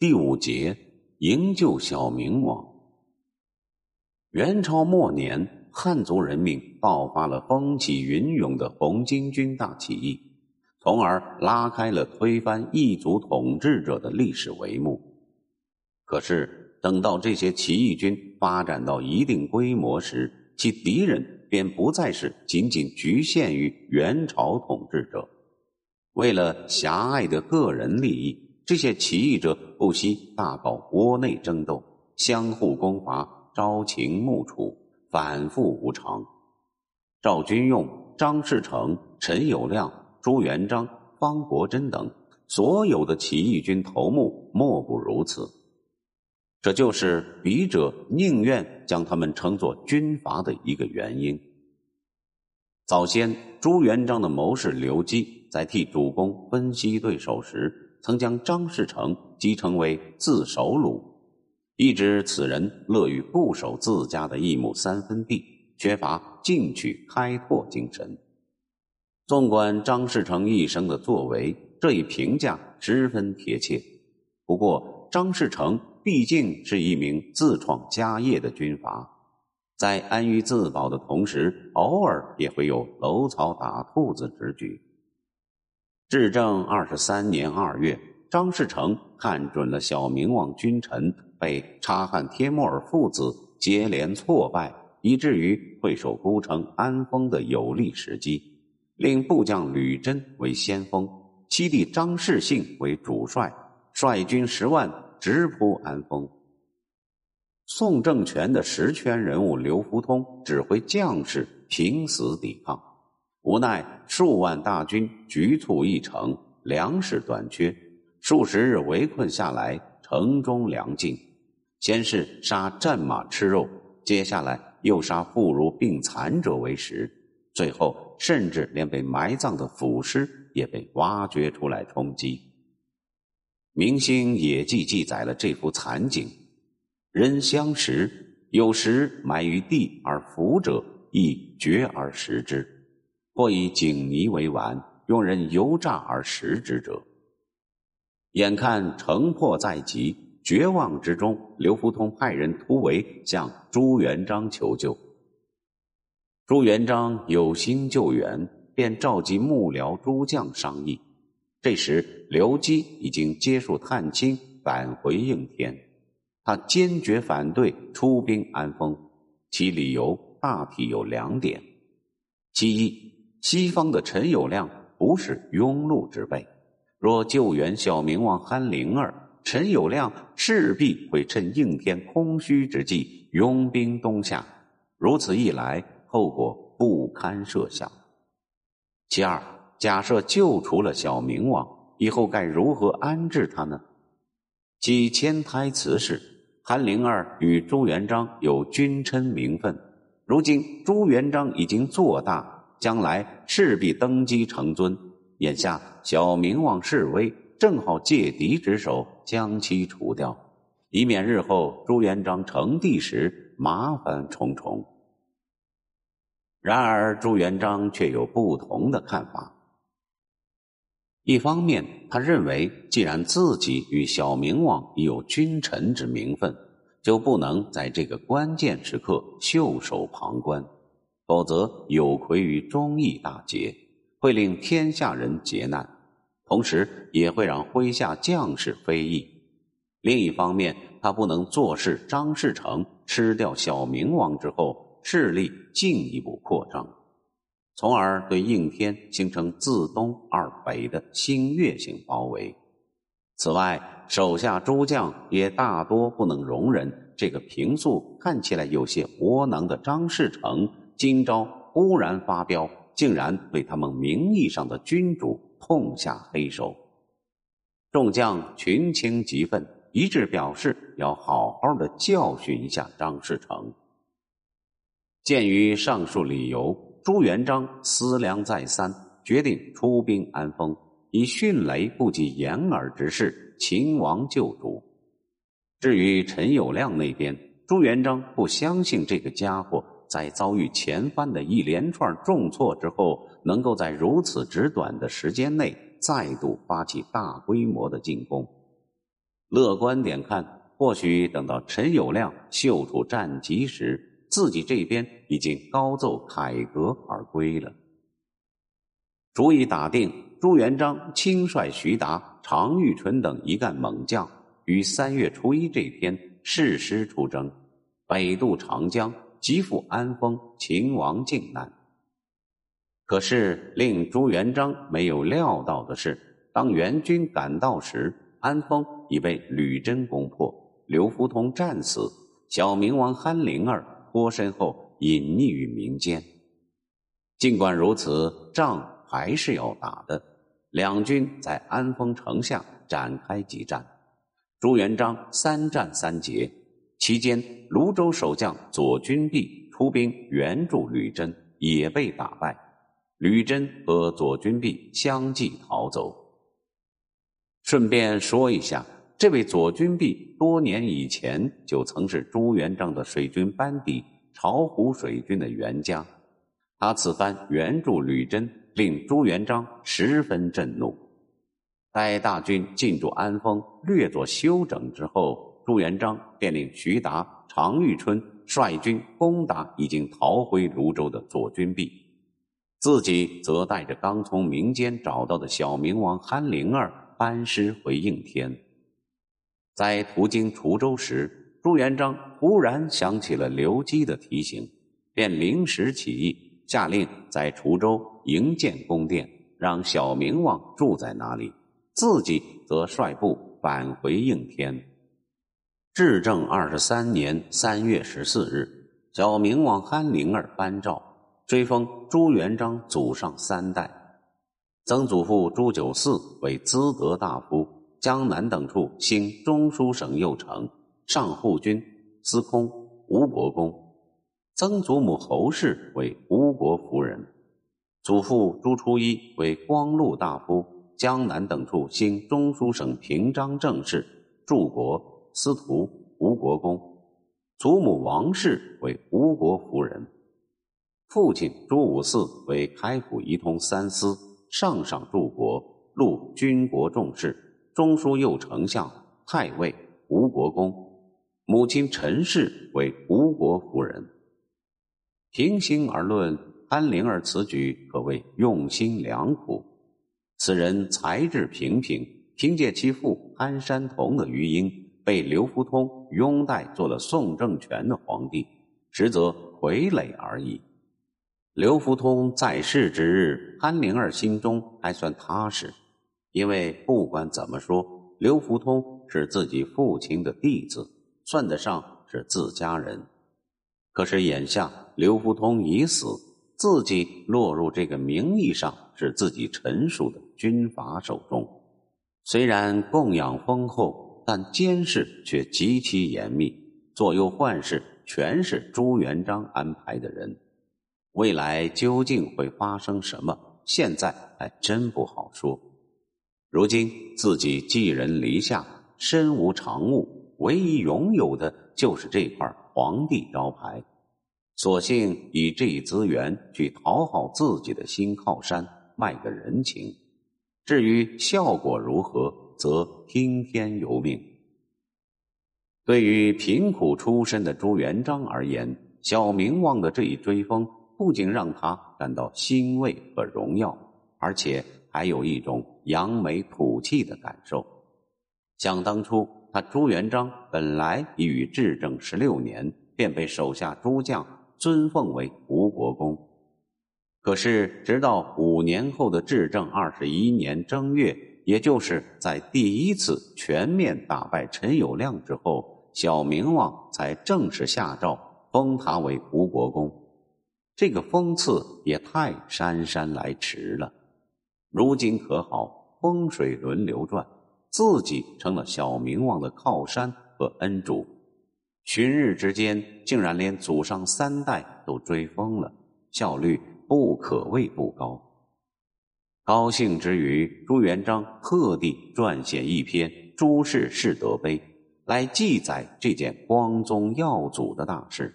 第五节营救小明王。元朝末年，汉族人民爆发了风起云涌的红巾军大起义，从而拉开了推翻异族统治者的历史帷幕。可是，等到这些起义军发展到一定规模时，其敌人便不再是仅仅局限于元朝统治者。为了狭隘的个人利益。这些起义者不惜大搞国内争斗，相互攻伐，朝秦暮楚，反复无常。赵军用、张士诚、陈友谅、朱元璋、方国珍等所有的起义军头目，莫不如此。这就是笔者宁愿将他们称作军阀的一个原因。早先，朱元璋的谋士刘基在替主公分析对手时。曾将张士诚击成为自首虏，一指此人乐于固守自家的一亩三分地，缺乏进取开拓精神。纵观张士诚一生的作为，这一评价十分贴切。不过，张士诚毕竟是一名自创家业的军阀，在安于自保的同时，偶尔也会有搂草打兔子之举。至正二十三年二月，张士诚看准了小明王君臣被察罕帖木儿父子接连挫败，以至于会守孤城安丰的有利时机，令部将吕真为先锋，七弟张士信为主帅，率军十万直扑安丰。宋政权的实权人物刘福通指挥将士拼死抵抗。无奈数万大军局促一城，粮食短缺，数十日围困下来，城中粮尽。先是杀战马吃肉，接下来又杀妇孺病残者为食，最后甚至连被埋葬的腐尸也被挖掘出来充饥。《明星野记》记载了这幅惨景：人相食，有时埋于地而腐者，亦绝而食之。或以井泥为丸，用人油炸而食之者。眼看城破在即，绝望之中，刘福通派人突围向朱元璋求救。朱元璋有心救援，便召集幕僚诸将商议。这时，刘基已经接受探亲，返回应天。他坚决反对出兵安丰，其理由大体有两点：其一。西方的陈友谅不是庸碌之辈，若救援小明王憨灵儿，陈友谅势必会趁应天空虚之际拥兵东下，如此一来，后果不堪设想。其二，假设救除了小明王，以后该如何安置他呢？其迁台词是：憨灵儿与朱元璋有君臣名分，如今朱元璋已经做大。将来势必登基成尊，眼下小明王示威，正好借敌之手将其除掉，以免日后朱元璋成帝时麻烦重重。然而朱元璋却有不同的看法。一方面，他认为既然自己与小明王已有君臣之名分，就不能在这个关键时刻袖手旁观。否则有愧于忠义大节，会令天下人劫难，同时也会让麾下将士非议。另一方面，他不能坐视张士诚吃掉小明王之后，势力进一步扩张，从而对应天形成自东而北的新月性包围。此外，手下诸将也大多不能容忍这个平素看起来有些窝囊的张士诚。今朝忽然发飙，竟然对他们名义上的君主痛下黑手，众将群情激愤，一致表示要好好的教训一下张士诚。鉴于上述理由，朱元璋思量再三，决定出兵安丰，以迅雷不及掩耳之势擒王救主。至于陈友谅那边，朱元璋不相信这个家伙。在遭遇前番的一连串重挫之后，能够在如此之短的时间内再度发起大规模的进攻，乐观点看，或许等到陈友谅秀出战绩时，自己这边已经高奏凯歌而归了。主意打定，朱元璋亲率徐达、常遇春等一干猛将，于三月初一这天誓师出征，北渡长江，急赴安丰，秦王靖难。可是令朱元璋没有料到的是，当援军赶到时，安丰已被吕珍攻破，刘福通战死，小明王憨灵儿脱身后隐匿于民间。尽管如此，仗还是要打的。两军在安丰城下展开激战，朱元璋三战三捷，期间泸州守将左军弼出兵援助吕真，也被打败。吕真和左军弼相继逃走。顺便说一下，这位左军弼多年以前就曾是朱元璋的水军班底巢湖水军的元将。他此番援助吕真，令朱元璋十分震怒。待大军进驻安丰，略作休整之后，朱元璋便令徐达、常遇春率军攻打已经逃回泸州的左军弼。自己则带着刚从民间找到的小明王憨灵儿班师回应天。在途经滁州时，朱元璋忽然想起了刘基的提醒，便临时起意，下令在滁州营建宫殿，让小明王住在那里，自己则率部返回应天。至正二十三年三月十四日，小明王憨灵儿颁诏。追封朱元璋祖上三代，曾祖父朱九嗣为资德大夫，江南等处兴中书省右丞、上护军、司空、吴国公；曾祖母侯氏为吴国夫人，祖父朱初一为光禄大夫，江南等处兴中书省平章政事、柱国、司徒、吴国公；祖母王氏为吴国夫人。父亲朱五嗣为开府仪同三司、上上柱国、录军国重事、中书右丞相、太尉、吴国公；母亲陈氏为吴国夫人。平心而论，安灵儿此举可谓用心良苦。此人才智平平，凭借其父安山童的余荫，被刘福通拥戴做了宋政权的皇帝，实则傀儡而已。刘福通在世之日，潘灵儿心中还算踏实，因为不管怎么说，刘福通是自己父亲的弟子，算得上是自家人。可是眼下刘福通已死，自己落入这个名义上是自己臣属的军阀手中，虽然供养丰厚，但监视却极其严密，左右宦事全是朱元璋安排的人。未来究竟会发生什么？现在还真不好说。如今自己寄人篱下，身无长物，唯一拥有的就是这块皇帝招牌，索性以这一资源去讨好自己的新靠山，卖个人情。至于效果如何，则听天由命。对于贫苦出身的朱元璋而言，小明王的这一追封。不仅让他感到欣慰和荣耀，而且还有一种扬眉吐气的感受。想当初，他朱元璋本来已于至正十六年便被手下诸将尊奉为吴国公，可是直到五年后的至正二十一年正月，也就是在第一次全面打败陈友谅之后，小明王才正式下诏封他为吴国公。这个封赐也太姗姗来迟了。如今可好，风水轮流转，自己成了小明王的靠山和恩主，旬日之间竟然连祖上三代都追封了，效率不可谓不高。高兴之余，朱元璋特地撰写一篇《朱氏士德碑》，来记载这件光宗耀祖的大事。